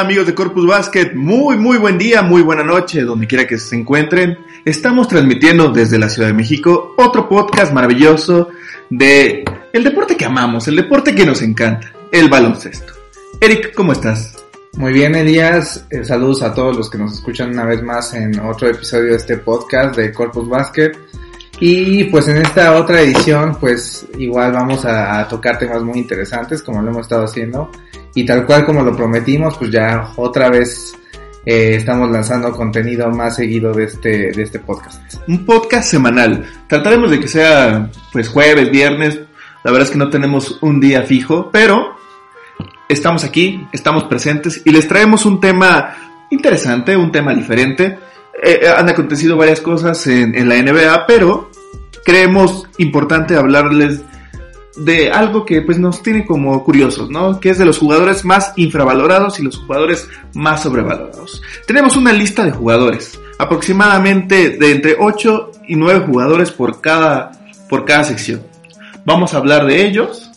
Amigos de Corpus Basket, muy muy buen día, muy buena noche, donde quiera que se encuentren. Estamos transmitiendo desde la Ciudad de México otro podcast maravilloso de el deporte que amamos, el deporte que nos encanta, el baloncesto. Eric, ¿cómo estás? Muy bien, Elías. Eh, saludos a todos los que nos escuchan una vez más en otro episodio de este podcast de Corpus Basket. Y pues en esta otra edición, pues igual vamos a, a tocar temas muy interesantes, como lo hemos estado haciendo. Y tal cual como lo prometimos, pues ya otra vez eh, estamos lanzando contenido más seguido de este, de este podcast. Un podcast semanal. Trataremos de que sea pues jueves, viernes. La verdad es que no tenemos un día fijo, pero estamos aquí, estamos presentes y les traemos un tema interesante, un tema diferente. Eh, han acontecido varias cosas en, en la NBA, pero creemos importante hablarles de algo que pues nos tiene como curiosos, ¿no? Que es de los jugadores más infravalorados y los jugadores más sobrevalorados. Tenemos una lista de jugadores, aproximadamente de entre 8 y 9 jugadores por cada, por cada sección. Vamos a hablar de ellos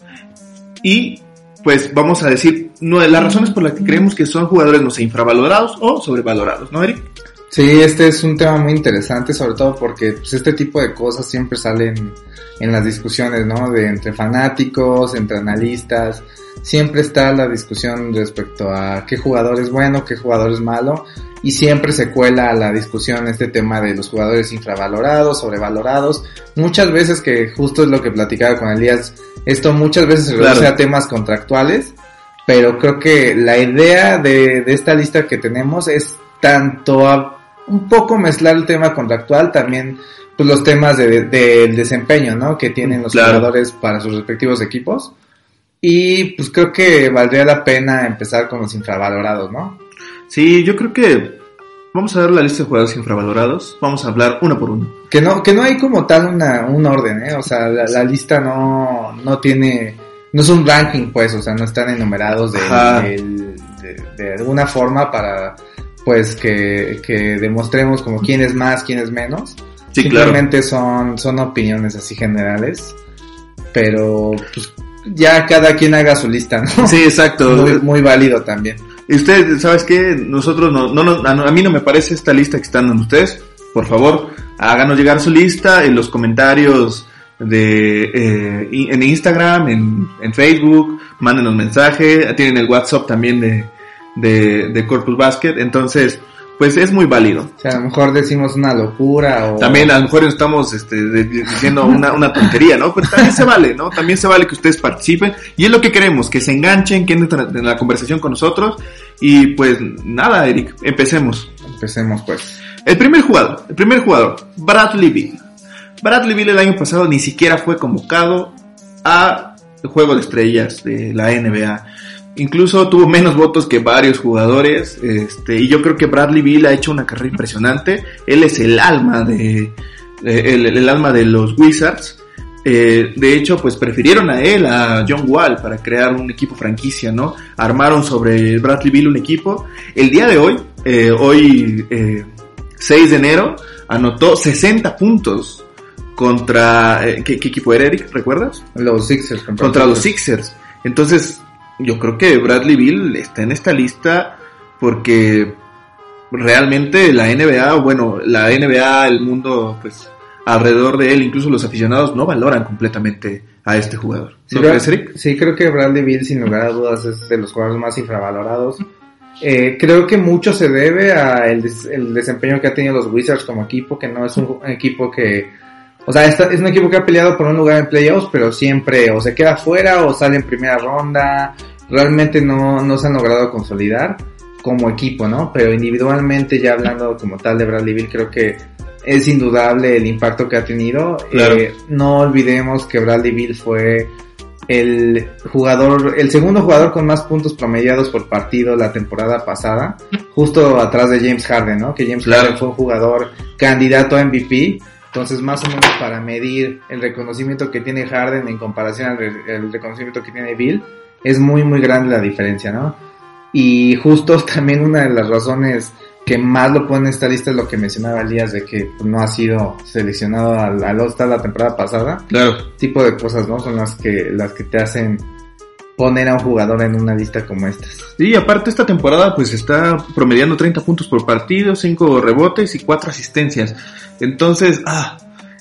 y pues vamos a decir no, las razones por las que creemos que son jugadores, no sé, infravalorados o sobrevalorados, ¿no, Eric? Sí, este es un tema muy interesante, sobre todo porque pues, este tipo de cosas siempre salen en las discusiones, ¿no? De entre fanáticos, entre analistas, siempre está la discusión respecto a qué jugador es bueno, qué jugador es malo, y siempre se cuela a la discusión este tema de los jugadores infravalorados, sobrevalorados, muchas veces que justo es lo que platicaba con Elías, esto muchas veces se reduce Claro. a temas contractuales, pero creo que la idea de, de esta lista que tenemos es tanto a un poco mezclar el tema contractual, también pues los temas de- de- del desempeño, ¿no? Que tienen los Claro. jugadores para sus respectivos equipos. Y pues creo que valdría la pena empezar con los infravalorados, ¿no? Sí, yo creo que vamos a ver la lista de jugadores infravalorados. Vamos a hablar uno por uno. Que no, que no hay como tal una, un orden, ¿eh? O sea, la, la lista no, no tiene, no es un ranking, pues, o sea, no están enumerados de, del- de, de alguna forma para, pues, que, que demostremos como quién es más, quién es menos. Sí, claro. Simplemente son, son opiniones así generales, pero pues ya cada quien haga su lista, ¿no? Sí, exacto. Muy, muy válido también. Y usted, ¿sabes qué? Nosotros no, no, no- a mí no me parece esta lista que están dando ustedes. Por favor, háganos llegar su lista en los comentarios de eh, en Instagram, en, en Facebook, mándenos mensaje, tienen el WhatsApp también de, de, de Corpus Basket, entonces, pues es muy válido. O sea, a lo mejor decimos una locura o... También a lo mejor estamos este, diciendo una, una tontería, ¿no? Pero también se vale, ¿no? También se vale que ustedes participen y es lo que queremos, que se enganchen, que entren en la conversación con nosotros y pues nada, Eric, empecemos. Empecemos pues. El primer jugador, el primer jugador, Bradley Bill. Bradley Bill el año pasado ni siquiera fue convocado a el juego de estrellas de la NBA. Incluso tuvo menos votos que varios jugadores, este, y yo creo que Bradley Bill ha hecho una carrera impresionante. Él es el alma de, de- el, el alma de los Wizards. Eh, de hecho, pues prefirieron a él, a John Wall, para crear un equipo franquicia, ¿no? Armaron sobre Bradley Bill un equipo. El día de hoy, eh, hoy eh, 6 de enero, anotó 60 puntos contra... eh, ¿qué, qué equipo era, Eric? ¿Recuerdas? Los Sixers. Contra los Sixers. Entonces, yo creo que Bradley Bill está en esta lista porque realmente la NBA, bueno, la NBA, el mundo, pues, alrededor de él, incluso los aficionados, no valoran completamente a este jugador. Sí, ¿No creo- crees, sí, creo que Bradley Bill, sin lugar a dudas, es de los jugadores más infravalorados. Eh, creo que mucho se debe a el, des- el desempeño que ha tenido los Wizards como equipo, que no es un equipo que... O sea, esta- es un equipo que ha peleado por un lugar en playoffs, pero siempre o se queda fuera o sale en primera ronda. Realmente no, no se han logrado consolidar como equipo, ¿no? Pero individualmente, ya hablando como tal de Bradley Bill, creo que es indudable el impacto que ha tenido. Claro. Eh, no olvidemos que Bradley Bill fue el jugador, el segundo jugador con más puntos promediados por partido la temporada pasada, justo atrás de James Harden, ¿no? Que James Claro. Harden fue un jugador candidato a MVP. Entonces, más o menos para medir el reconocimiento que tiene Harden en comparación al re- el reconocimiento que tiene Bill, es muy, muy grande la diferencia, ¿no? Y justo también una de las razones que más lo pone en esta lista es lo que mencionaba Elías de que no ha sido seleccionado al, al All-Star la temporada pasada. Claro. Tipo de cosas, ¿no? Son las que, las que te hacen poner a un jugador en una lista como esta. Y aparte esta temporada pues está promediando 30 puntos por partido, 5 rebotes y 4 asistencias. Entonces, ah,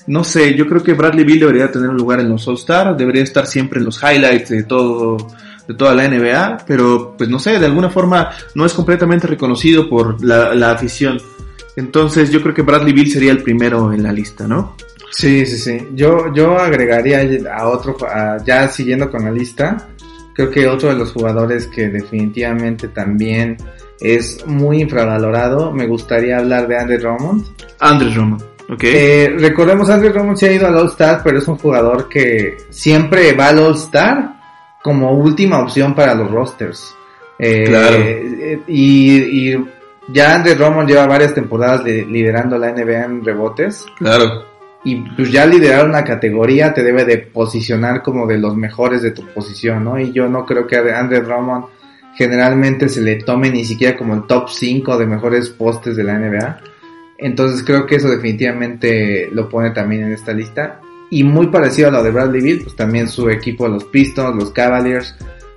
no sé, yo creo que Bradley Bill debería tener un lugar en los All-Star, debería estar siempre en los highlights de todo de toda la NBA, pero pues no sé, de alguna forma no es completamente reconocido por la, la afición. Entonces yo creo que Bradley Bill sería el primero en la lista, ¿no? Sí, sí, sí. Yo, yo agregaría a otro, ya siguiendo con la lista, creo que otro de los jugadores que definitivamente también es muy infravalorado, me gustaría hablar de Andre Drummond. Andre Drummond. Okay. Eh, recordemos, Andre Drummond se ha ido al All-Star, pero es un jugador que siempre va al All-Star como última opción para los rosters. Eh, claro. y, y, ya Andre Drummond lleva varias temporadas liderando la NBA en rebotes. Claro. Y pues ya liderar una categoría te debe de posicionar como de los mejores de tu posición, ¿no? Y yo no creo que a Andre Drummond generalmente se le tome ni siquiera como el top 5 de mejores postes de la NBA. Entonces creo que eso definitivamente lo pone también en esta lista. Y muy parecido a lo de Bradley Bill, pues también su equipo, los Pistons, los Cavaliers,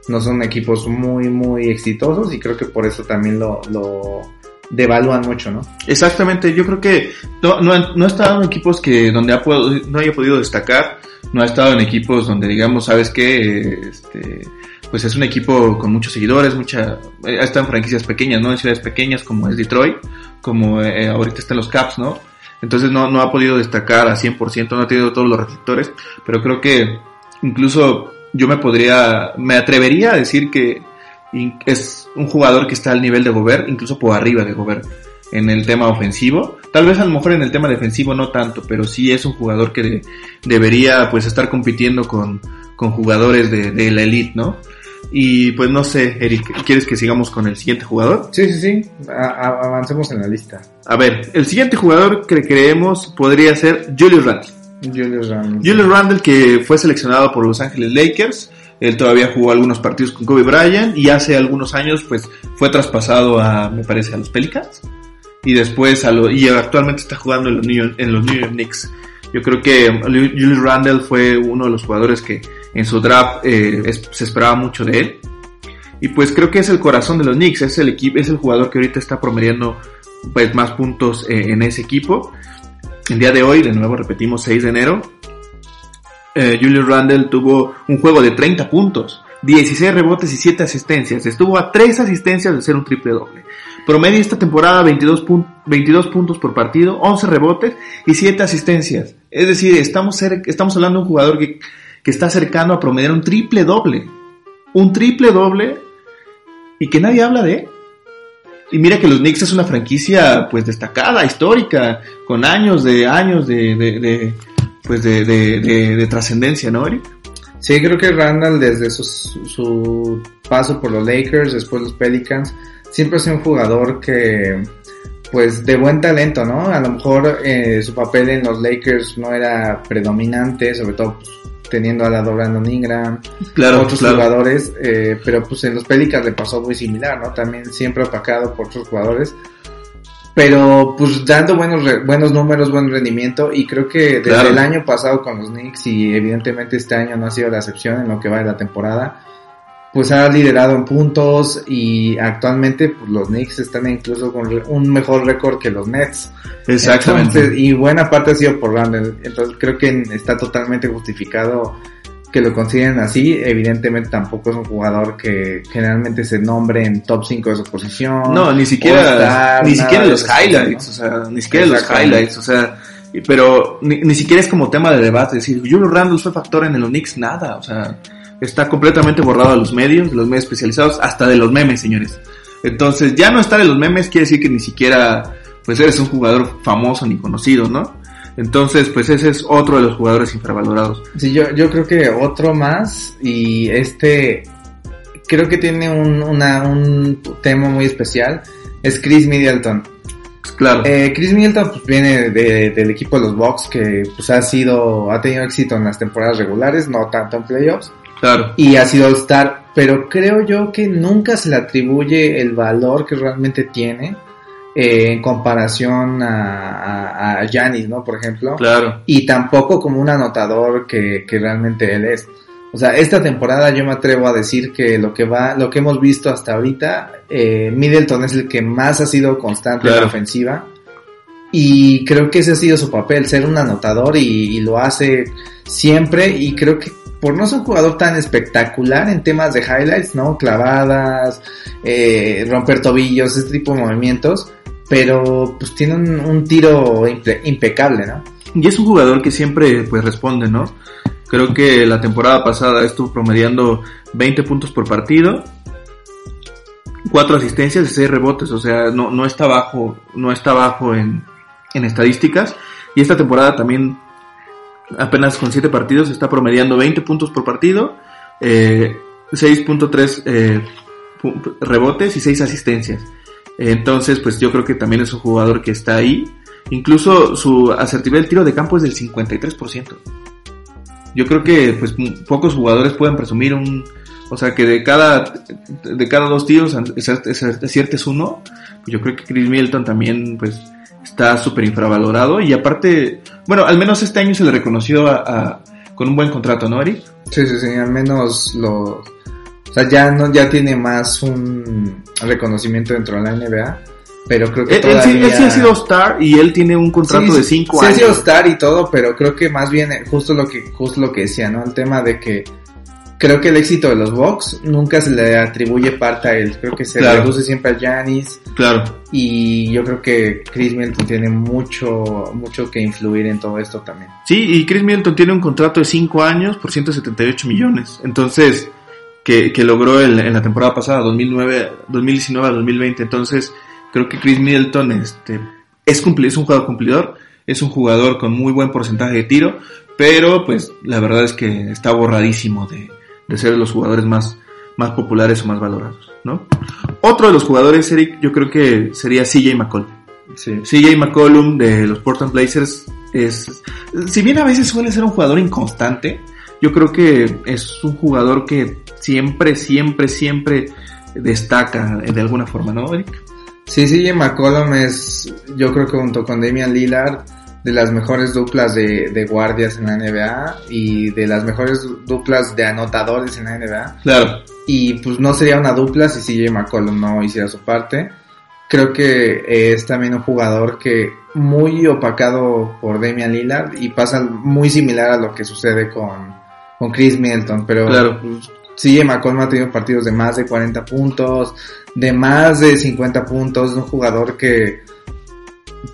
no son equipos muy, muy exitosos y creo que por eso también lo, lo devalúan mucho, ¿no? Exactamente, yo creo que no, no, ha estado en equipos que donde ha no haya podido destacar, no ha estado en equipos donde digamos, sabes que este, pues es un equipo con muchos seguidores, mucha, ha estado en franquicias pequeñas, ¿no? En ciudades pequeñas como es Detroit, como eh, ahorita están los Caps, ¿no? Entonces no, no ha podido destacar a 100%, no ha tenido todos los reflectores, pero creo que incluso yo me podría, me atrevería a decir que es un jugador que está al nivel de Gobert, incluso por arriba de Gobert en el tema ofensivo. Tal vez a lo mejor en el tema defensivo no tanto, pero sí es un jugador que debería pues estar compitiendo con, con jugadores de, de, la elite, ¿no? Y pues no sé, Eric, ¿quieres que sigamos con el siguiente jugador? Sí, sí, sí, avancemos en la lista. A ver, el siguiente jugador que creemos podría ser Julius Randle. Julius Randle. Julius Randle que fue seleccionado por Los Ángeles Lakers. Él todavía jugó algunos partidos con Kobe Bryant y hace algunos años pues fue traspasado a, me parece, a los Pelicans. Y después a lo, y actualmente está jugando en los New, en los New York Knicks. Yo creo que Julius Randle fue uno de los jugadores que en su draft eh, se esperaba mucho de él. Y pues creo que es el corazón de los Knicks, es el equipo, es el jugador que ahorita está promediando pues más puntos eh, en ese equipo. El día de hoy, de nuevo repetimos 6 de enero, eh, Julius Randle tuvo un juego de 30 puntos, 16 rebotes y 7 asistencias. Estuvo a 3 asistencias de ser un triple doble. Promedio esta temporada 22, 22 puntos por partido, 11 rebotes y 7 asistencias. Es decir, estamos, estamos hablando de un jugador que que está cercano a promediar un triple doble. Un triple doble y que nadie habla de él. Y mira que los Knicks es una franquicia pues destacada, histórica, con años de años de, de, pues de, de, trascendencia, ¿no, Eric? Sí, creo que Randall desde su, paso por los Lakers, después los Pelicans, siempre ha sido un jugador que pues de buen talento, ¿no? A lo mejor eh, su papel en los Lakers no era predominante, sobre todo pues, teniendo al lado Brandon Ingram, claro, otros jugadores, eh, pero pues en los Pelicans le pasó muy similar, ¿no? También siempre opacado por otros jugadores, pero pues dando buenos buenos números, buen rendimiento y creo que desde el año pasado con los Knicks y evidentemente este año no ha sido la excepción en lo que va de la temporada, pues ha liderado en puntos y actualmente pues, los Knicks están incluso con un mejor récord que los Nets. Exactamente. y buena parte ha sido por Randall. Entonces creo que está totalmente justificado que lo consideren así. Evidentemente tampoco es un jugador que generalmente se nombre en top 5 de su posición. No, ni siquiera, ni siquiera los highlights, o sea, ni siquiera los highlights, o sea, pero ni, ni, siquiera es como tema de debate, decir, Julio Randall fue factor en los Knicks, nada, o sea, está completamente borrado de los medios, de los medios especializados, hasta de los memes, señores. Entonces, ya no estar en los memes quiere decir que ni siquiera, pues eres un jugador famoso ni conocido, ¿no? Entonces, pues ese es otro de los jugadores infravalorados. Sí, yo, yo creo que otro más, y este, creo que tiene un, una, un tema muy especial, es Chris Middleton. Claro. Eh, Chris Middleton pues, viene de, del equipo de los Bucks que pues ha sido, ha tenido éxito en las temporadas regulares, no tanto en playoffs. Claro. Y ha sido All-Star, pero creo yo que nunca se le atribuye el valor que realmente tiene eh, en comparación a, a, Giannis, ¿no? Por ejemplo. Claro. Y tampoco como un anotador que, que realmente él es. O sea, esta temporada yo me atrevo a decir que lo que va, lo que hemos visto hasta ahorita, eh, Middleton es el que más ha sido constante en la ofensiva. Y creo que ese ha sido su papel, ser un anotador y, y lo hace siempre. Y creo que por no ser un jugador tan espectacular en temas de highlights, ¿no? Clavadas, eh, romper tobillos, este tipo de movimientos. Pero pues tiene un, tiro impe- impecable, ¿no? Y es un jugador que siempre pues responde, ¿no? Creo que la temporada pasada estuvo promediando 20 puntos por partido, 4 asistencias y 6 rebotes, o sea, no, no está bajo, no está bajo en, en estadísticas. Y esta temporada también, apenas con 7 partidos, está promediando 20 puntos por partido, eh, 6.3 eh, rebotes y 6 asistencias. Entonces, pues yo creo que también es un jugador que está ahí. Incluso su asertividad del tiro de campo es del 53%. Yo creo que pues pocos jugadores pueden presumir un, o sea, que de cada de cada dos tiros aciertes uno. Yo creo que Chris Middleton también pues está súper infravalorado y aparte, bueno, al menos este año se le reconoció a, a- con un buen contrato, ¿no, Eric? Sí, sí, sí, al menos lo... O sea, ya, no, ya tiene más un reconocimiento dentro de la NBA, pero creo que Él, él sí, él sí ha sido star y él tiene un contrato Sí, de sí, 5 sí ha años. sido star y todo, pero creo que más bien eh, justo lo que justo lo que decía, ¿no? El tema de que creo que el éxito de los Bucks nunca se le atribuye parte a él, creo que se Claro. reduce siempre a Giannis Claro. y yo creo que Chris Middleton tiene mucho mucho que influir en todo esto también. Sí, y Chris Middleton tiene un contrato de 5 años por 178 millones. Entonces, que, que logró el- en la temporada pasada, 2009, 2019 a 2020. Entonces, creo que Chris Middleton este, es, cumpli- es un jugador cumplidor, es un jugador con muy buen porcentaje de tiro, pero pues la verdad es que está borradísimo de, de ser de los jugadores más, más populares o más valorados, ¿no? Otro de los jugadores, Eric, yo creo que sería CJ McCollum. Sí. CJ McCollum de los Portland Blazers es, si bien a veces suele ser un jugador inconstante, yo creo que es un jugador que siempre, siempre, siempre destaca de alguna forma, ¿no, Eric? Sí, sí, McCollum es, yo creo que junto con Damian Lillard, de las mejores duplas de, de guardias en la NBA y de las mejores duplas de anotadores en la NBA. Claro. Y pues no sería una dupla si CJ McCollum no hiciera su parte. Creo que es también un jugador que muy opacado por Damian Lillard y pasa muy similar a lo que sucede con, con Chris Middleton, pero Claro. pues, CJ McCollum ha tenido partidos de más de 40 puntos, de más de 50 puntos, es un jugador que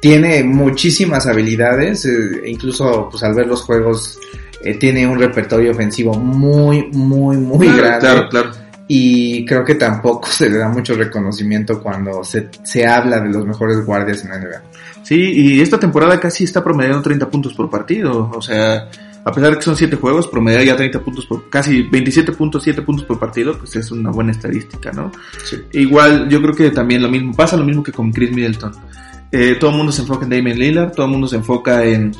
tiene muchísimas habilidades, eh, incluso pues al ver los juegos eh, tiene un repertorio ofensivo muy, muy, muy claro, grande. Claro, claro. Y creo que tampoco se le da mucho reconocimiento cuando se, se habla de los mejores guardias en la NBA. Sí, y esta temporada casi está promediando 30 puntos por partido. O sea, a pesar de que son 7 juegos, promediar ya 30 puntos por, casi 27.7 puntos por partido, pues es una buena estadística, ¿no? Igual, yo creo que también lo mismo, pasa lo mismo que con Chris Middleton. Eh, todo el mundo se enfoca en Damien Lillard, todo el mundo se enfoca en,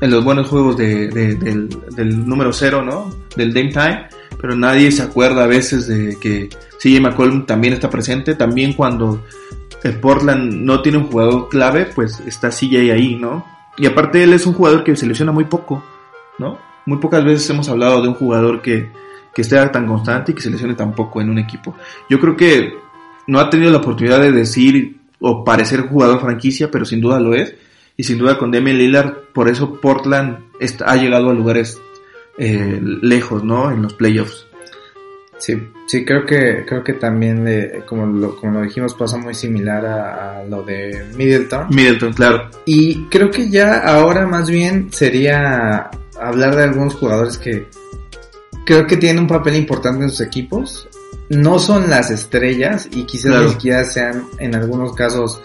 en los buenos juegos de, de- del, número cero, ¿no? Del Dame Time, pero nadie se acuerda a veces de que CJ McCollum también está presente, también cuando Portland no tiene un jugador clave, pues está CJ ahí, ¿no? Y aparte él es un jugador que se lesiona muy poco, ¿no? Muy pocas veces hemos hablado de un jugador que, que esté tan constante y que se lesione tan poco en un equipo. Yo creo que no ha tenido la oportunidad de decir o parecer jugador franquicia, pero sin duda lo es. Y sin duda con Damian Lillard, por eso Portland está- ha llegado a lugares eh, lejos, ¿no? En los playoffs. Sí, sí, creo que, creo que también, como, lo, como lo dijimos, pasa muy similar a, a lo de Middleton. Middleton, claro. Y creo que ya ahora más bien sería hablar de algunos jugadores que creo que tienen un papel importante en sus equipos. No son las estrellas y quizás Claro. ni siquiera sean en algunos casos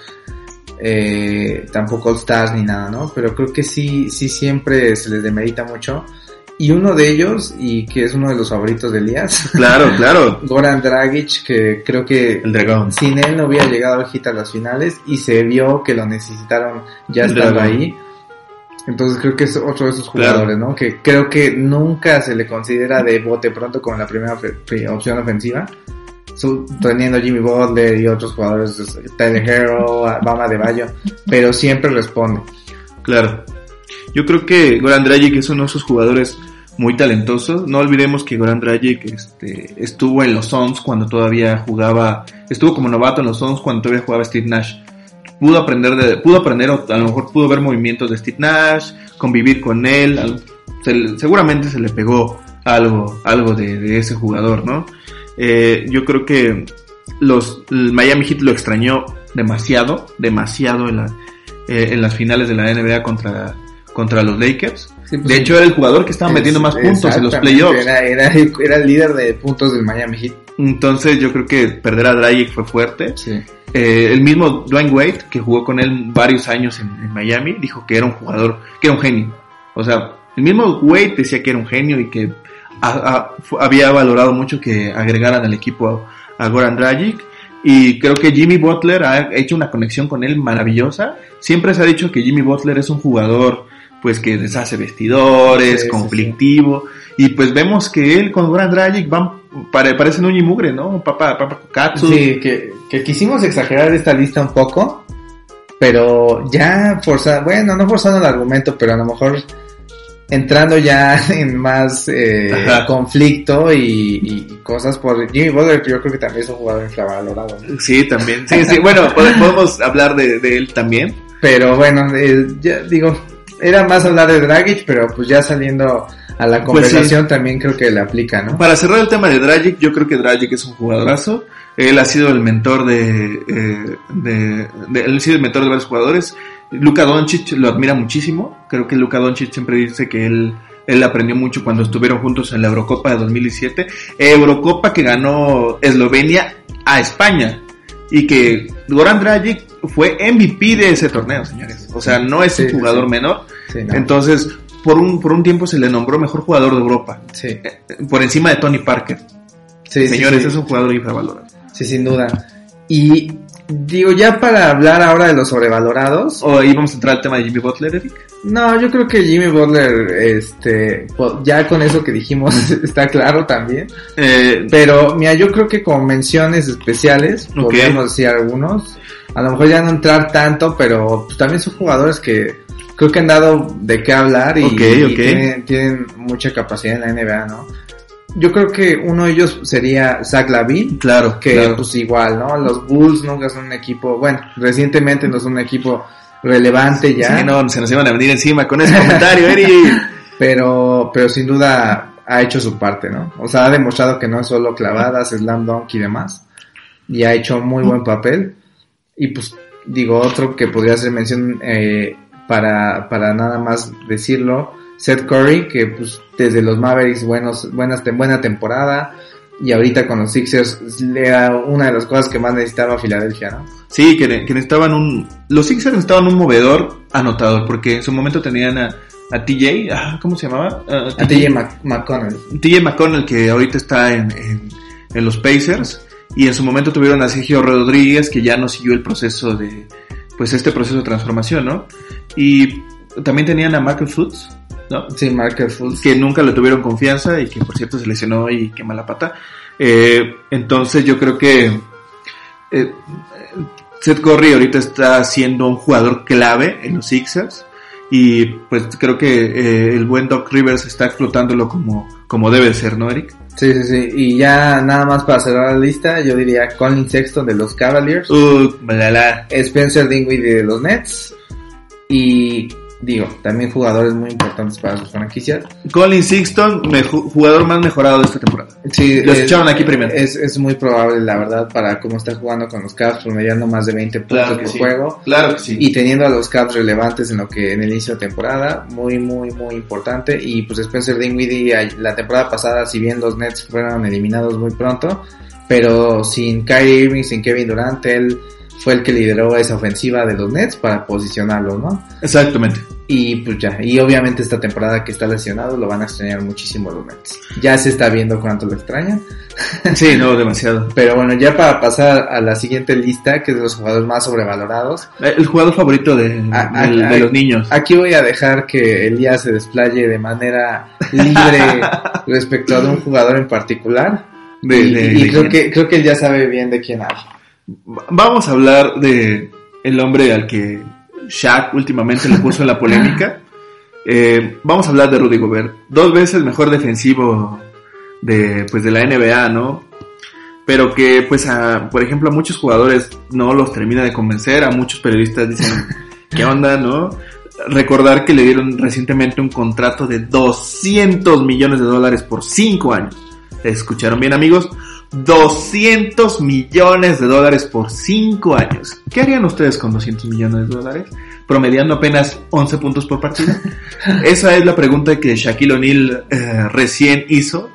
eh, tampoco All Stars ni nada, ¿no? Pero creo que sí, sí siempre se les demerita mucho. Y uno de ellos, y que es uno de los favoritos de Elías, Claro, claro. Goran Dragic, que creo que El dragón. sin él no hubiera llegado a las finales y se vio que lo necesitaron ya El estando dragón. ahí. Entonces creo que es otro de esos Claro. jugadores, ¿no? Que creo que nunca se le considera de bote pronto como la primera opción ofensiva. Su- teniendo Jimmy Butler y otros jugadores, Tyler Hero, Bama de Bayo, pero siempre responde. Claro. Yo creo que Goran Dragic es uno de esos jugadores muy talentoso. No olvidemos que Goran Dragic este, estuvo en los Suns cuando todavía jugaba, estuvo como novato en los Suns cuando todavía jugaba Steve Nash. Pudo aprender, de, pudo aprender, a lo mejor pudo ver movimientos de Steve Nash, convivir con él, seguramente se le pegó algo, algo de, ese jugador, ¿no? Eh, yo creo que los, el Miami Heat lo extrañó demasiado, demasiado en, la, eh, en las finales de la NBA contra, contra los Lakers. pues de hecho, era el jugador que estaba metiendo más puntos en los playoffs. Era, era, era, el líder de puntos del Miami Heat. Entonces, yo creo que perder a Dragic fue fuerte. Sí. Eh, el mismo Dwayne Wade, que jugó con él varios años en, Miami, dijo que era un jugador, que era un genio. O sea, el mismo Wade decía que era un genio y que había valorado mucho que agregaran al equipo a, a Goran Dragic. Y creo que Jimmy Butler ha hecho una conexión con él maravillosa. Siempre se ha dicho que Jimmy Butler es un jugador pues que deshace vestidores, sí, conflictivo. Sí, sí. Y pues vemos que él con Goran Dragic van, pare, parecen un y mugre, ¿no? Papá, papá Katsu. Sí, que, que quisimos exagerar esta lista un poco, pero ya forzando, bueno, no forzando el argumento, pero a lo mejor entrando ya en más eh, conflicto y, y, cosas por Jimmy Butler, yo creo que también es un jugador infravalorado. ¿no? Sí, también. Sí, sí, bueno, podemos hablar de, de, él también. Pero bueno, eh, ya digo, era más hablar de Dragic, pero pues ya saliendo a la conversación pues sí. también creo que le aplica, ¿no? Para cerrar el tema de Dragic, yo creo que Dragic es un jugadorazo. Él ha sido el mentor de, eh, de, de, él ha sido el mentor de varios jugadores. Luka Doncic lo admira muchísimo. Creo que Luka Doncic siempre dice que él, él aprendió mucho cuando estuvieron juntos en la Eurocopa de 2017. Eurocopa que ganó Eslovenia a España. Y que Goran Dragic fue MVP de ese torneo, señores. O sea, no es sí, un jugador sí. menor. Sí, no. Entonces, por un, por un tiempo se le nombró mejor jugador de Europa. Sí. Por encima de Tony Parker. Sí, señores, es un jugador infravalorado. Sí, sin duda. Y Digo, ya para hablar ahora de los sobrevalorados. ¿O ahí vamos a entrar al tema de Jimmy Butler, Eric? No, yo creo que Jimmy Butler, este, ya con eso que dijimos está claro también. Eh, Pero, mira, yo creo que con menciones especiales, okay. podríamos decir algunos. A lo mejor ya no entrar tanto, pero pues, también son jugadores que creo que han dado de qué hablar y, okay, y tienen, tienen mucha capacidad en la NBA, ¿no? Yo creo que uno de ellos sería Zach Lavin. Claro. Que claro. pues igual, ¿no? Los Bulls nunca son un equipo, bueno, recientemente no son un equipo relevante ya. Sí, no, se nos iban a venir encima con ese comentario, Eri. pero, pero sin duda ha hecho su parte, ¿no? O sea, ha demostrado que no es solo clavadas, slam dunk y demás. Y ha hecho muy buen papel. Y pues, digo, otro que podría ser mención, eh, para, para nada más decirlo, Seth Curry, que pues desde los Mavericks buenos, buenas, buena temporada y ahorita con los Sixers era una de las cosas que más necesitaba Filadelfia, ¿no? Sí, que, que, necesitaban un... Los Sixers necesitaban un movedor anotador, porque en su momento tenían a, a TJ, ah, ¿cómo se llamaba? Uh, a TJ McConnell. TJ McConnell, que ahorita está en, en, en, los Pacers, y en su momento tuvieron a Sergio Rodríguez, que ya no siguió el proceso de... Pues este proceso de transformación, ¿no? Y también tenían a Michael Fultz, ¿no? Sí, Markel Fultz. Que nunca le tuvieron confianza y que por cierto se lesionó y quema la pata. Eh, entonces yo creo que eh, Seth Curry ahorita está siendo un jugador clave en los Sixers y pues creo que eh, el buen Doc Rivers está explotándolo como, como debe ser, ¿no, Eric? Sí, sí, sí. Y ya nada más para cerrar la lista, yo diría Colin Sexton de los Cavaliers. Uh, bla, Spencer Dinwiddie de los Nets. Y digo, también jugadores muy importantes para sus franquicias. Colin Sexton, jugador más mejorado de esta temporada. Sí, lo echaron aquí primero. Es, es, muy probable, la verdad, para cómo está jugando con los Cavs, promediando más de 20 puntos claro por sí. juego. Claro que sí. Y teniendo a los Cavs relevantes en lo que en el inicio de temporada, muy, muy, muy importante. Y pues Spencer Dinwiddie, la temporada pasada, si bien los Nets fueron eliminados muy pronto, pero sin Kyrie Irving, sin Kevin Durant, él fue el que lideró esa ofensiva de los Nets para posicionarlos, ¿no? Exactamente. Y pues ya, y obviamente esta temporada que está lesionado lo van a extrañar muchísimo los Nets. Ya se está viendo cuánto lo extrañan. Sí, no, demasiado. Pero bueno, ya para pasar a la siguiente lista, que es de los jugadores más sobrevalorados. El jugador favorito de, a, a, de, de los niños. Aquí voy a dejar que Elías se desplaye de manera libre respecto a un jugador en particular. De, y, y creo que creo que él ya sabe bien de quién habla. Vamos a hablar de el hombre al que Shaq últimamente le puso la polémica. Eh, vamos a hablar de Rudy Gobert. Dos veces mejor defensivo de, pues, de la NBA, ¿no? Pero que, pues, a, por ejemplo, a muchos jugadores no los termina de convencer. A muchos periodistas dicen, ¿qué onda, no? Recordar que le dieron recientemente un contrato de 200 millones de dólares por 5 años. ¿Escucharon bien, amigos? 200 millones de dólares por 5 años. ¿Qué harían ustedes con 200 millones de dólares? Promediando apenas 11 puntos por partido. Esa es la pregunta que Shaquille O'Neal eh, recién hizo.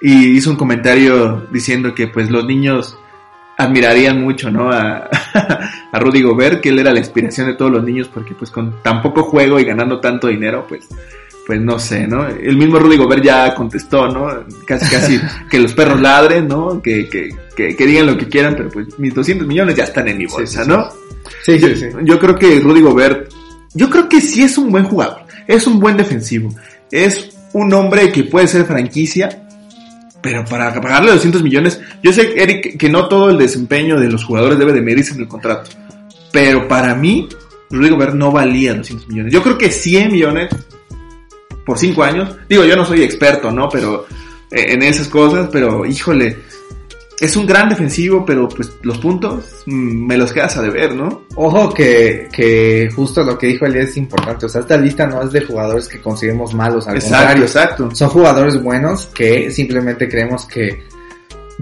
Y hizo un comentario diciendo que pues los niños admirarían mucho, ¿no? A, a Rudy Gobert, que él era la inspiración de todos los niños porque pues con tan poco juego y ganando tanto dinero, pues pues no sé, ¿no? El mismo Rudy Gobert ya contestó, ¿no? Casi, casi que los perros ladren, ¿no? Que, que, que, digan lo que quieran, pero pues mis 200 millones ya están en mi bolsa, ¿no? Sí, sí, sí. Yo creo que Rudy Gobert, yo creo que sí es un buen jugador, es un buen defensivo, es un hombre que puede ser franquicia, pero para pagarle 200 millones, yo sé, Eric, que no todo el desempeño de los jugadores debe de medirse en el contrato, pero para mí, Rudy Gobert no valía 200 millones. Yo creo que 100 millones por cinco años. Digo, yo no soy experto, ¿no? Pero eh, en esas cosas, pero híjole, es un gran defensivo, pero pues los puntos mm, me los quedas a deber, ¿no? Ojo que, que justo lo que dijo Elías es importante. O sea, esta lista no es de jugadores que conseguimos malos, al exacto, contrario. Exacto. Son jugadores buenos que simplemente creemos que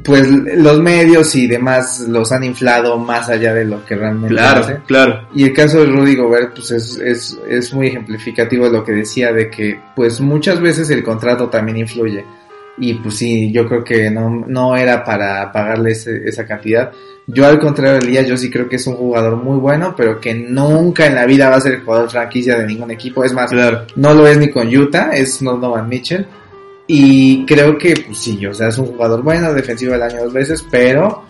pues los medios y demás los han inflado más allá de lo que realmente claro, Claro. Y el caso de Rudy Gobert, pues es, es, es muy ejemplificativo de lo que decía de que, pues muchas veces el contrato también influye. Y pues sí, yo creo que no, no era para pagarle esa cantidad. Yo al contrario de Elías, yo sí creo que es un jugador muy bueno, pero que nunca en la vida va a ser el jugador franquicia de ningún equipo. Es más, claro. no lo es ni con Utah, es Donovan Mitchell y creo que, pues sí, o sea, es un jugador bueno, defensivo del año dos veces, pero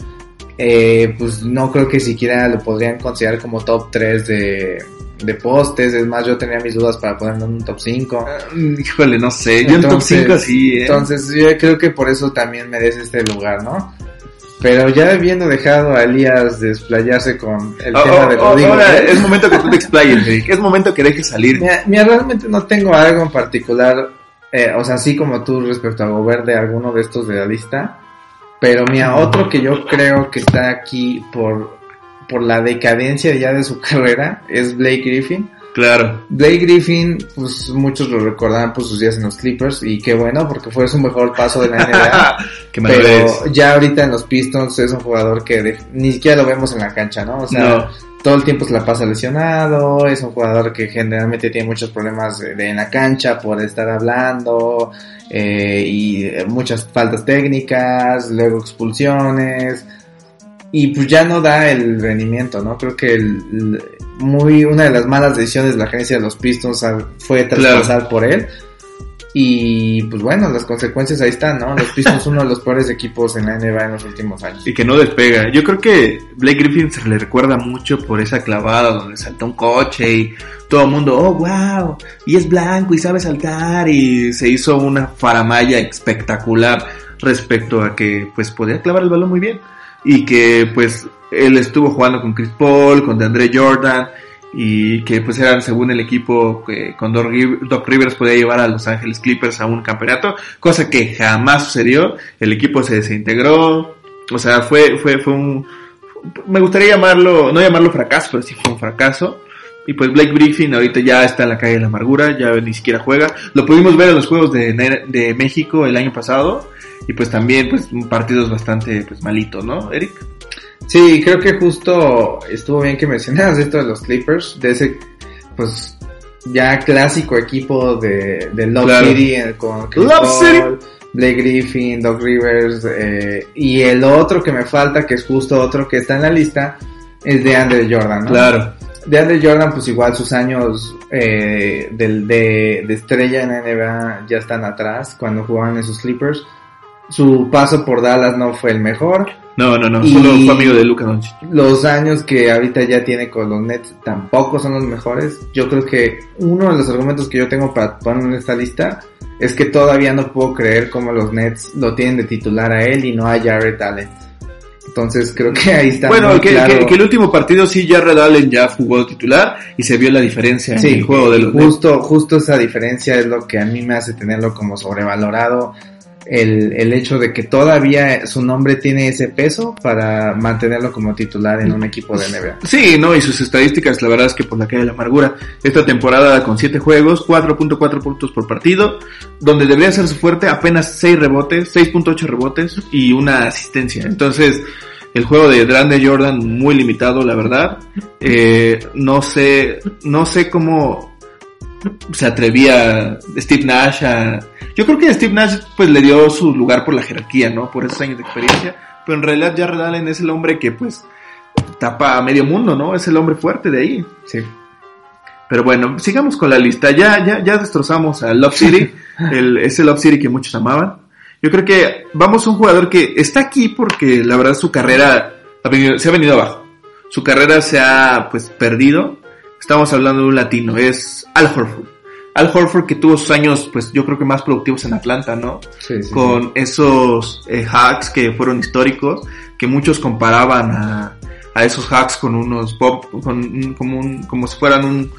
eh, pues no creo que siquiera lo podrían considerar como top 3 de, de postes. Es más, yo tenía mis dudas para ponerlo en un top 5. Mm, híjole, no sé, yo en top 5 sí, ¿eh? Entonces, yo creo que por eso también merece este lugar, ¿no? Pero ya habiendo dejado a Elías desplayarse con el oh, tema de oh, Rodrigo. Ahora es momento que tú te explayes, Es momento que dejes salir. Mira, mira, realmente no tengo algo en particular eh, o sea, así como tú respecto a Gobert de alguno de estos de la lista. Pero mira, otro que yo creo que está aquí por, por la decadencia ya de su carrera es Blake Griffin. Claro. Blake Griffin, pues muchos lo recordarán por sus días en los Clippers y qué bueno porque fue su mejor paso de la NBA. pero ya ahorita en los Pistons es un jugador que ni siquiera lo vemos en la cancha, ¿no? O sea, todo el tiempo se la pasa lesionado, es un jugador que generalmente tiene muchos problemas de, en la cancha por estar hablando eh, y muchas faltas técnicas, luego expulsiones y pues ya no da el rendimiento, ¿no? Creo que el, muy una de las malas decisiones de la agencia de los Pistons fue traspasar por él y pues bueno, las consecuencias ahí están, ¿no? Los Pistons uno de los peores equipos en la NBA en los últimos años. Y que no despega. Yo creo que Blake Griffin se le recuerda mucho por esa clavada donde saltó un coche y todo el mundo, oh wow, y es blanco y sabe saltar y se hizo una faramaya espectacular respecto a que pues podía clavar el balón muy bien y que pues él estuvo jugando con Chris Paul, con DeAndre Jordan y que pues eran según el equipo que con Doc Rivers podía llevar a Los Ángeles Clippers a un campeonato, cosa que jamás sucedió, el equipo se desintegró, o sea, fue, fue, fue un, me gustaría llamarlo, no llamarlo fracaso, pero sí fue un fracaso. Y pues Blake Griffin ahorita ya está en la calle de la amargura, ya ni siquiera juega. Lo pudimos ver en los Juegos de, de México el año pasado. Y pues también pues partidos bastante pues malitos, ¿no, Eric? Sí, creo que justo estuvo bien que mencionaras esto de los Clippers, de ese, pues, ya clásico equipo de, de Love City eh, con Love Blake Griffin, Doc Rivers, eh, y el otro que me falta, que es justo otro que está en la lista, es de Andre Jordan, ¿no? Claro. De Andre Jordan, pues igual sus años eh, de, de, de, estrella en NBA ya están atrás, cuando jugaban en sus Clippers. Su paso por Dallas no fue el mejor. No, no, no, solo fue amigo de Luca Doncic. Los años que ahorita ya tiene con los Nets tampoco son los mejores. Yo creo que uno de los argumentos que yo tengo para poner en esta lista es que todavía no puedo creer cómo los Nets lo tienen de titular a él y no a Jared Allen. Entonces creo que ahí está. Bueno, muy que, claro. que- que el último partido sí, ya Red Allen ya jugó titular y se vio la diferencia Sí, en el juego de los justo, justo esa diferencia es lo que a mí me hace tenerlo como sobrevalorado. El, el hecho de que todavía su nombre tiene ese peso para mantenerlo como titular en un equipo de NBA. Sí, no, y sus estadísticas, la verdad es que por la calle de la amargura. Esta temporada con 7 juegos, 4.4 puntos por partido, donde debería ser su fuerte, apenas 6 rebotes, 6.8 rebotes y una asistencia. Entonces, el juego de Grande Jordan muy limitado, la verdad. Eh, no sé, no sé cómo se atrevía Steve Nash a... Yo creo que Steve Nash pues le dio su lugar por la jerarquía, ¿no? Por esos años de experiencia. Pero en realidad Jared Allen es el hombre que pues tapa a medio mundo, ¿no? Es el hombre fuerte de ahí. Sí. Pero bueno, sigamos con la lista. Ya, ya, ya destrozamos a Love City, el, ese Love City que muchos amaban. Yo creo que vamos a un jugador que está aquí porque la verdad su carrera ha venido- se ha venido abajo. Su carrera se ha pues perdido. Estamos hablando de un latino, es Al Horford. Al Horford que tuvo sus años pues yo creo que más productivos en Atlanta, ¿no? Sí, sí, con esos eh, hacks que fueron históricos, que muchos comparaban a, a esos hacks con unos pop, con un- como, un- como si fueran un,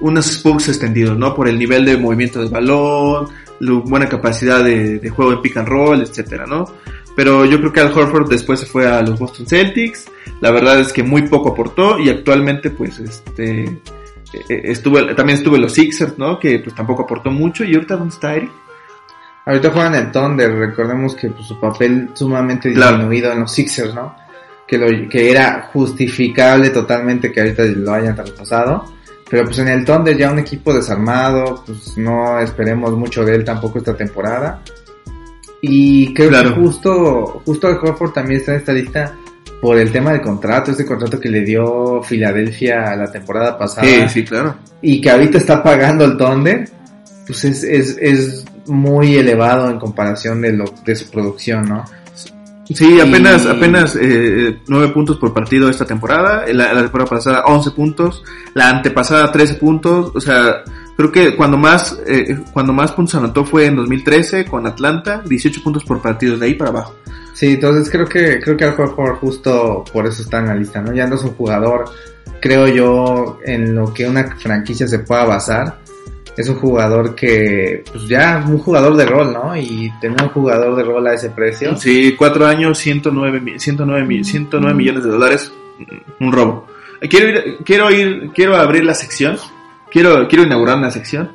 unos spokes extendidos, ¿no? Por el nivel de movimiento del balón, la buena capacidad de, de juego en pick and roll, etcétera, ¿no? Pero yo creo que Al Horford después se fue a los Boston Celtics. La verdad es que muy poco aportó y actualmente pues este eh, estuvo también estuvo en los Sixers, ¿no? Que pues tampoco aportó mucho y ahorita dónde está Eric? Ahorita juegan el Thunder, recordemos que pues, su papel sumamente Claro. disminuido en los Sixers, ¿no? Que, lo, que era justificable totalmente que ahorita lo hayan traspasado. Pero pues en el Thunder ya un equipo desarmado, pues no esperemos mucho de él tampoco esta temporada. Y creo Claro. que justo, justo el Horford también está en esta lista por el tema del contrato, este contrato que le dio Filadelfia la temporada pasada Sí, sí, claro. y que ahorita está pagando el Thunder, pues es, es, es muy elevado en comparación de lo de su producción, ¿no? Sí, apenas, Y- apenas eh, 9 puntos por partido esta temporada. La, la temporada pasada 11 puntos. La antepasada 13 puntos. O sea, creo que cuando más, eh, cuando más puntos anotó fue en 2013 con Atlanta. 18 puntos por partido, de ahí para abajo. Sí, entonces creo que creo que Al Horford justo por eso está en la lista, ¿no? Ya no es un jugador, creo yo, en lo que una franquicia se pueda basar. Es un jugador que, pues ya, un jugador de rol, ¿no? Y tener un jugador de rol a ese precio. Sí, 4 años, 109, mi- 109, mi- 109 millones de dólares. Un robo. Eh, Quiero ir, quiero ir, quiero abrir la sección. Quiero, quiero inaugurar una sección.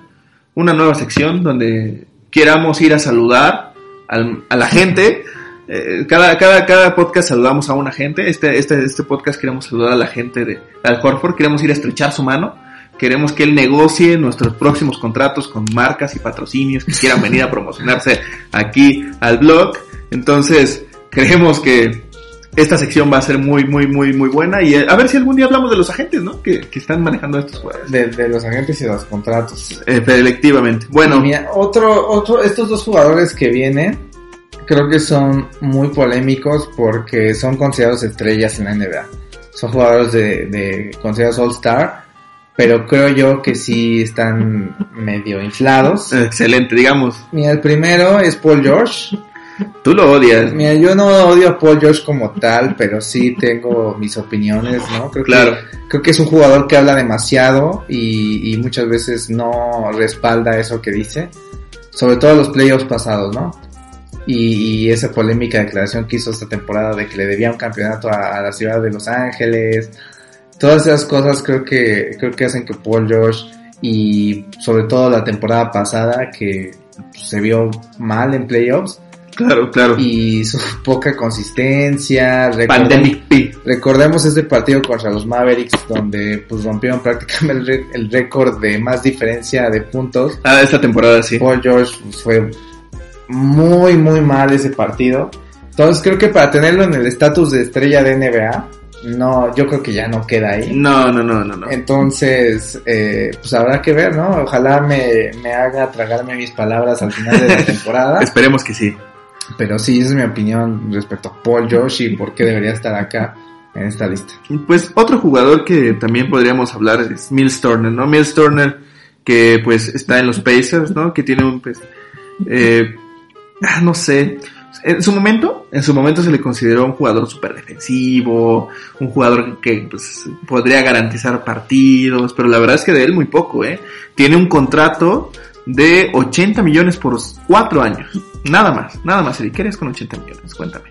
Una nueva sección donde queramos ir a saludar al- a la gente. Eh, cada, cada, cada podcast saludamos a una gente. Este, este, este podcast queremos saludar a la gente de Al Horford. Queremos ir a estrechar su mano. Queremos que él negocie nuestros próximos contratos con marcas y patrocinios que quieran venir a promocionarse aquí al blog. Entonces, creemos que esta sección va a ser muy, muy, muy, muy buena. Y eh, a ver si algún día hablamos de los agentes, ¿no? Que, que están manejando estos jugadores. De, de los agentes y los contratos. Eh, efectivamente. Bueno, Y mira, otro, otro, estos dos jugadores que vienen, creo que son muy polémicos porque son considerados estrellas en la NBA. Son jugadores de, de considerados All-Star, pero creo yo que sí están medio inflados. excelente, digamos. Mira, el primero es Paul George. Tú lo odias. Mira, yo no odio a Paul George como tal, pero sí tengo mis opiniones, ¿no? Creo Claro. que, creo que es un jugador que habla demasiado y, y muchas veces no respalda eso que dice. Sobre todo los playoffs pasados, ¿no? Y, y esa polémica declaración que hizo esta temporada de que le debía un campeonato a, a la ciudad de Los Ángeles. Todas esas cosas creo que, creo que hacen que Paul George y sobre todo la temporada pasada que se vio mal en playoffs, Claro, claro. y su poca consistencia. Pandemic P. recordemos este partido contra los Mavericks donde pues rompieron prácticamente el récord de más diferencia de puntos. Ah, esta temporada sí. Paul George pues, fue muy muy mal ese partido. Entonces creo que para tenerlo en el estatus de estrella de NBA, no, yo creo que ya no queda ahí. No, no, no, no, no. Entonces, eh, pues habrá que ver, ¿no? Ojalá me, me haga tragarme mis palabras al final de la temporada. Esperemos que sí. Pero sí, esa es mi opinión respecto a Paul George y por qué debería estar acá en esta lista. Pues otro jugador que también podríamos hablar es Mills Turner, ¿no? Mills Turner que pues está en los Pacers, ¿no? Que tiene un pues eh, ah, no sé, En su momento, en su momento se le consideró un jugador súper defensivo, un jugador que pues, podría garantizar partidos, pero la verdad es que de él muy poco, ¿eh? Tiene un contrato de 80 millones por 4 años. Nada más, nada más. Si quieres con 80 millones, cuéntame.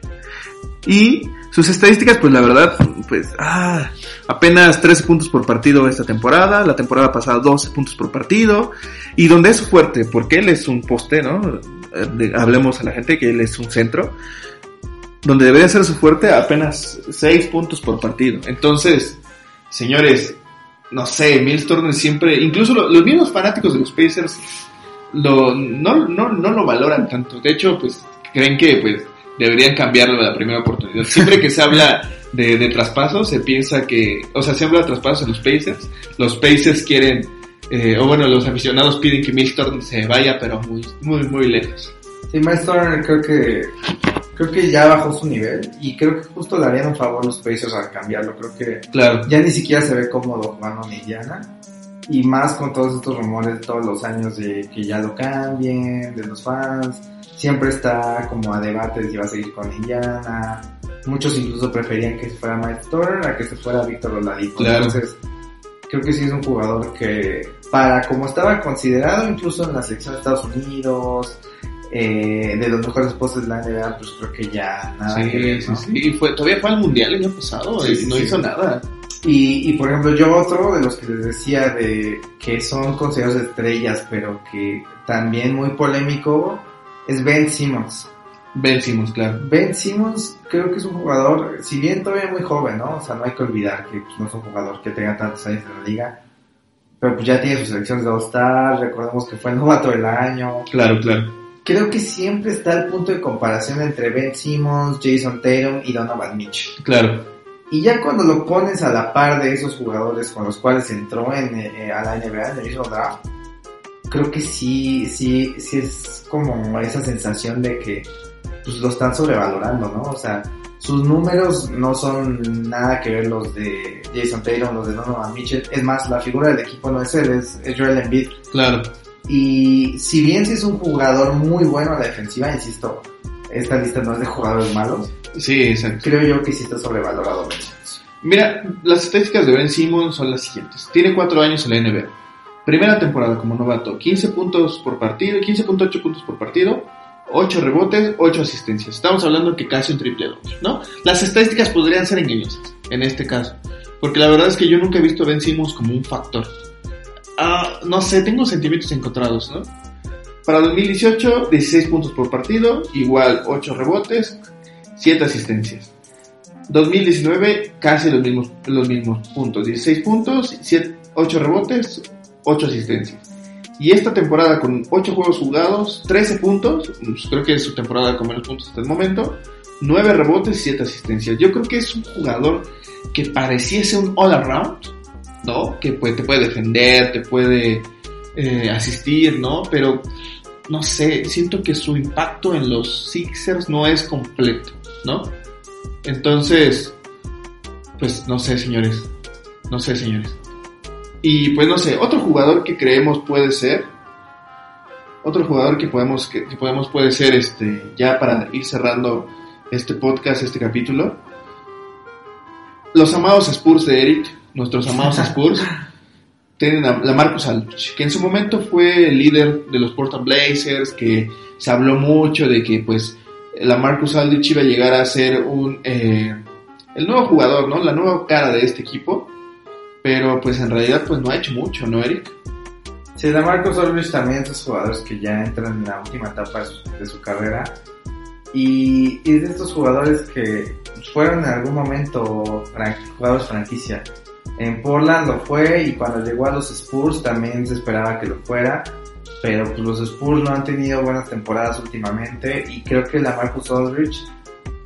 Y sus estadísticas, pues la verdad, pues, ah, apenas 13 puntos por partido esta temporada, la temporada pasada 12 puntos por partido, y donde es fuerte, porque él es un poste, ¿no? Hablemos a la gente que él es un centro, donde debería ser su fuerte apenas 6 puntos por partido. Entonces, señores, no sé, Turner siempre, incluso los mismos fanáticos de los Pacers, lo, no, no, no lo valoran tanto. De hecho, pues, creen que, pues, deberían cambiarlo de la primera oportunidad. Siempre que se habla de, de traspasos, se piensa que, o sea, se habla de traspasos en los Pacers, los Pacers quieren, eh, o bueno, los aficionados piden que Milton se vaya, pero muy, muy, muy lejos. Sí, Miles creo que, creo que ya bajó su nivel y creo que justo le harían un favor los Pacers al cambiarlo. Creo que claro. ya ni siquiera se ve cómodo jugando en Indiana. Y más con todos estos rumores todos los años de que ya lo cambien, de los fans siempre está como a debate si va a seguir con Indiana. Muchos incluso preferían que se fuera Mike Turner a que se fuera Víctor Oladipo. Entonces, creo que sí es un jugador que, para como estaba considerado incluso en la selección de Estados Unidos, eh, de los mejores postes de la NBA, pues creo que ya nada sí, que Sí, sí, fue, todavía fue al Mundial el año pasado y no hizo nada. Y, y por ejemplo, yo otro de los que les decía de que son considerados estrellas, pero que también muy polémico, es Ben Simmons. Ben Simmons, claro. Ben Simmons creo que es un jugador, si bien todavía muy joven, ¿no? O sea, no hay que olvidar que pues, no es un jugador que tenga tantos años en la liga. Pero pues ya tiene sus selecciones de All-Star, recordemos que fue el novato del año. Claro, claro. Creo que siempre está el punto de comparación entre Ben Simmons, Jason Tatum y Donovan Mitchell. Claro. Y ya cuando lo pones a la par de esos jugadores con los cuales entró en, eh, a la NBA en el mismo draft, creo que sí, sí, sí es como esa sensación de que pues lo están sobrevalorando, ¿no? O sea, sus números no son nada que ver los de Jason Taylor, los de Donovan Mitchell. Es más, la figura del equipo no es él, es, Joel Embiid. Claro. Y si bien sí es un jugador muy bueno a la defensiva, insisto, esta lista no es de jugadores malos. Sí, exacto. Creo yo que sí está sobrevalorado. Mira, las estadísticas de Ben Simmons son las siguientes. Tiene cuatro años en la NBA Primera temporada como novato, 15 puntos por partido, 15.8 puntos por partido, 8 rebotes, 8 asistencias. Estamos hablando que casi un triple doble, ¿no? Las estadísticas podrían ser engañosas en este caso, porque la verdad es que yo nunca he visto a Ben Simmons como un factor. Ah, no sé, tengo sentimientos encontrados, ¿no? Para 2018, 16 puntos por partido, igual 8 rebotes, 7 asistencias. 2019, casi los mismos, los mismos puntos, 16 puntos, 7, 8 rebotes, 8 asistencias. Y esta temporada con 8 juegos jugados, 13 puntos, pues, creo que es su temporada con menos puntos hasta el momento, 9 rebotes y 7 asistencias. Yo creo que es un jugador que pareciese un all around, ¿no? Que puede, te puede defender, te puede eh, asistir, ¿no? Pero no sé, siento que su impacto en los Sixers no es completo, ¿no? Entonces, pues no sé, señores. No sé, señores. Y pues no sé, otro jugador que creemos puede ser, otro jugador que podemos, que, podemos puede ser este, ya para ir cerrando este podcast, este capítulo. Los amados Spurs de Eric, nuestros amados Spurs, tienen a, la Marcus Aldridge, que en su momento fue el líder de los Portland Blazers, que se habló mucho de que pues la Marcus Aldridge iba a llegar a ser un eh, el nuevo jugador, ¿no? La nueva cara de este equipo. Pero pues en realidad pues no ha hecho mucho, ¿no, Eric? Sí, de Marcos Aldridge también esos jugadores que ya entran en la última etapa de su, carrera. Y, y, de estos jugadores que fueron en algún momento jugadores franquicia. En Portland lo fue y cuando llegó a los Spurs también se esperaba que lo fuera. Pero pues, los Spurs no han tenido buenas temporadas últimamente y creo que la Marcus Aldridge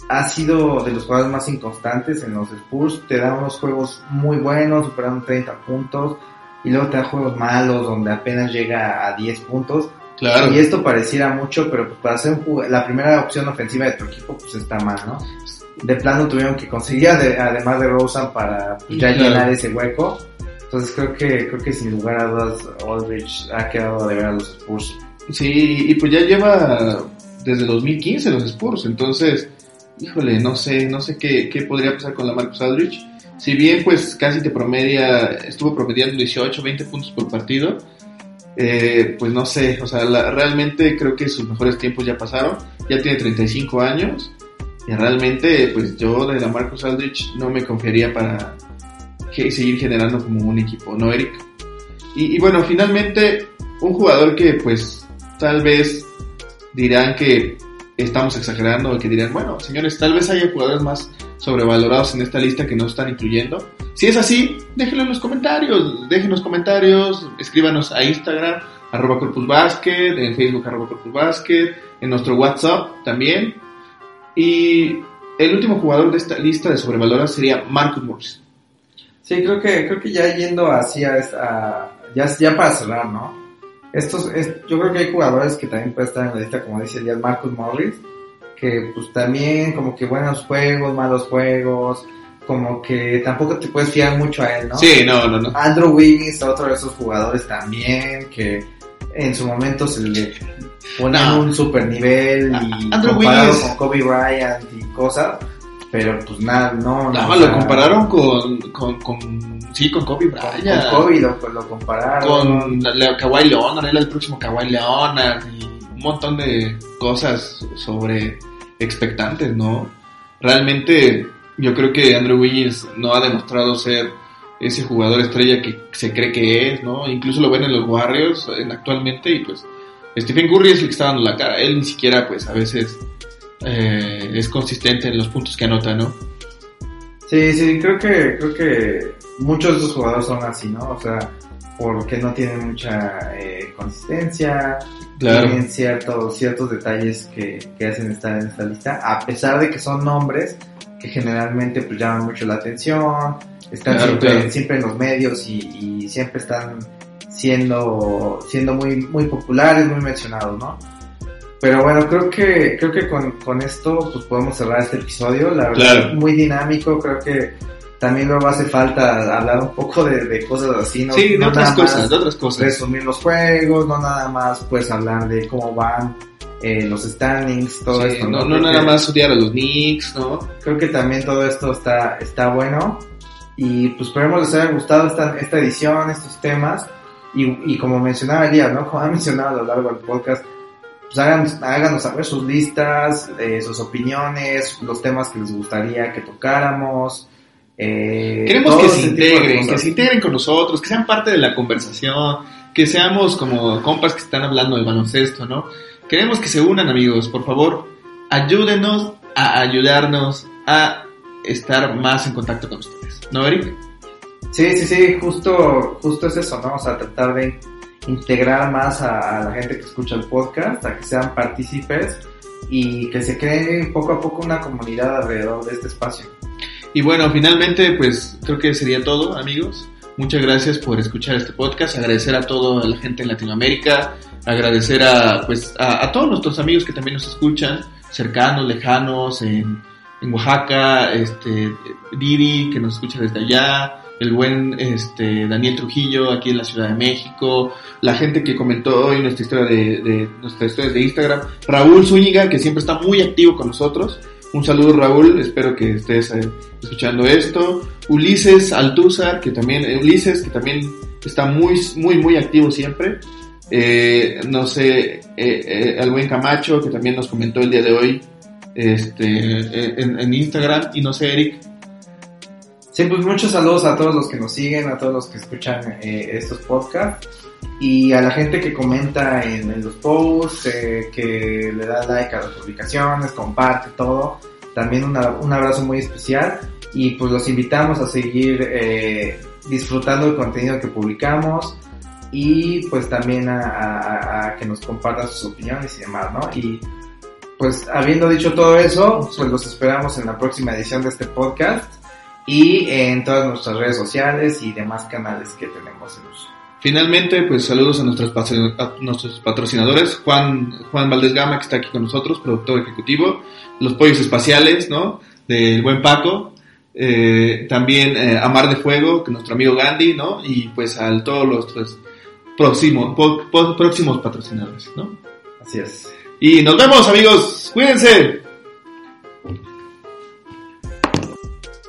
ha sido de los jugadores más inconstantes en los Spurs. Te da unos juegos muy buenos, superando 30 puntos, y luego te da juegos malos donde apenas llega a 10 puntos. Claro. Y esto pareciera mucho, pero pues para ser la primera opción ofensiva de tu equipo, pues está mal, ¿no? De plano tuvieron que conseguir, además de Rosen, para ya llenar ese hueco. Entonces creo que, creo que sin lugar a dudas, Aldrich ha quedado de ver a los Spurs. Sí, y pues ya lleva desde 2015 los Spurs. Entonces, híjole, no sé, no sé qué, qué podría pasar con la Marcus Aldrich. Si bien pues casi te promedia, estuvo promediando 18, 20 puntos por partido, eh, pues no sé, o sea, realmente creo que sus mejores tiempos ya pasaron, ya tiene 35 años realmente pues yo de la Marcus Aldrich no me confiaría para seguir generando como un equipo, ¿no, Eric? Y, y bueno, finalmente un jugador que pues tal vez dirán que estamos exagerando que dirán, bueno, señores, tal vez haya jugadores más sobrevalorados en esta lista que no están incluyendo. Si es así, déjenlo en los comentarios, déjenos comentarios, escríbanos a Instagram, arroba Corpus Basket, en Facebook, arroba Corpus Basket, en nuestro WhatsApp también. Y el último jugador de esta lista de sobrevalorados sería Marcus Morris. Sí, creo que, creo que ya yendo hacia esta, ya, ya para cerrar, ¿no? Estos, yo creo que hay jugadores que también pueden estar en la lista, como dice Elías Marcus Morris, que pues también como que buenos juegos, malos juegos, como que tampoco te puedes fiar mucho a él, ¿no? Sí, no, no, no. Andrew Wiggins, otro de esos jugadores también, que en su momento se le un super nivel y comparado con Kobe Bryant y cosas, pero pues nada, no. Nada, lo compararon con, con, con, sí, con Kobe Bryant. Con, Kobe lo, lo, compararon. Con Kawhi Leonard, era el próximo Kawhi Leonard y un montón de cosas sobre expectantes, ¿no? Realmente yo creo que Andrew Wiggins no ha demostrado ser ese jugador estrella que se cree que es, ¿no? Incluso lo ven en los Warriors actualmente y pues Stephen Curry es el que está dando la cara. Él ni siquiera pues a veces eh, es consistente en los puntos que anota, ¿no? Sí, sí, creo que, creo que muchos de esos jugadores son así, ¿no? O sea, porque no tienen mucha eh, consistencia, tienen ciertos, ciertos detalles que, que, hacen estar en esta lista, a pesar de que son nombres que generalmente pues llaman mucho la atención, están siempre, siempre, en los medios y, y, siempre están siendo, siendo muy, muy populares, muy mencionados, ¿no? Pero bueno, creo que, creo que con, con esto pues podemos cerrar este episodio. La verdad, muy dinámico. Creo que también luego hace falta hablar un poco de, de cosas así, ¿no? Sí, de otras cosas, de otras cosas. Resumir los juegos, no nada más pues hablar de cómo van eh, los standings, todo esto. No, no, nada más estudiar a los Knicks, ¿no? Creo que también todo esto está, está bueno. Y pues esperemos les haya gustado esta, esta edición, estos temas. Y, y como mencionaba Elías, ¿no? Como ha mencionado a lo largo del podcast, pues háganos, saber sus listas, eh, sus opiniones, los temas que les gustaría que tocáramos. Eh, Queremos que se integren, que se integren con nosotros, que sean parte de la conversación, que seamos como compas que están hablando de baloncesto, ¿no? Queremos que se unan amigos, por favor, ayúdenos a ayudarnos a estar más en contacto con ustedes, ¿no, Eric? Sí, sí, sí, justo, justo es eso, ¿no? O sea, tratar de integrar más a, la gente que escucha el podcast, a que sean partícipes y que se cree poco a poco una comunidad alrededor de este espacio. Y bueno, finalmente, pues creo que sería todo, amigos. Muchas gracias por escuchar este podcast, agradecer a toda la gente en Latinoamérica, agradecer a, pues, a, todos nuestros amigos que también nos escuchan, cercanos, lejanos, en, en Oaxaca, este, Didi, que nos escucha desde allá, el buen este, Daniel Trujillo aquí en la Ciudad de México, la gente que comentó hoy nuestra historia de, de nuestras historias de Instagram, Raúl Zúñiga, que siempre está muy activo con nosotros. Un saludo Raúl, espero que estés eh, escuchando esto. Ulises Altúzar, que también, eh, Ulises, que también está muy, muy, muy activo siempre. Eh, no sé, el buen Camacho, que también nos comentó el día de hoy este, en, en Instagram. Y no sé, Eric, Sí, pues muchos saludos a todos los que nos siguen, a todos los que escuchan eh, estos podcasts y a la gente que comenta en, los posts, eh, que le da like a las publicaciones, comparte todo. También un abrazo muy especial y pues los invitamos a seguir eh, disfrutando el contenido que publicamos y pues también a, a, que nos compartan sus opiniones y demás, ¿no? Y pues habiendo dicho todo eso, pues los esperamos en la próxima edición de este podcast y en todas nuestras redes sociales y demás canales que tenemos en uso. Finalmente, pues saludos a nuestros, nuestros patrocinadores, Juan, Juan Valdés Gama, que está aquí con nosotros, productor ejecutivo, los pollos espaciales, ¿no? Del buen Paco, eh, también eh, Amar de Fuego, que nuestro amigo Gandhi, ¿no? Y pues a todos los próximos, próximos patrocinadores, ¿no? Así es. Y nos vemos amigos, cuídense.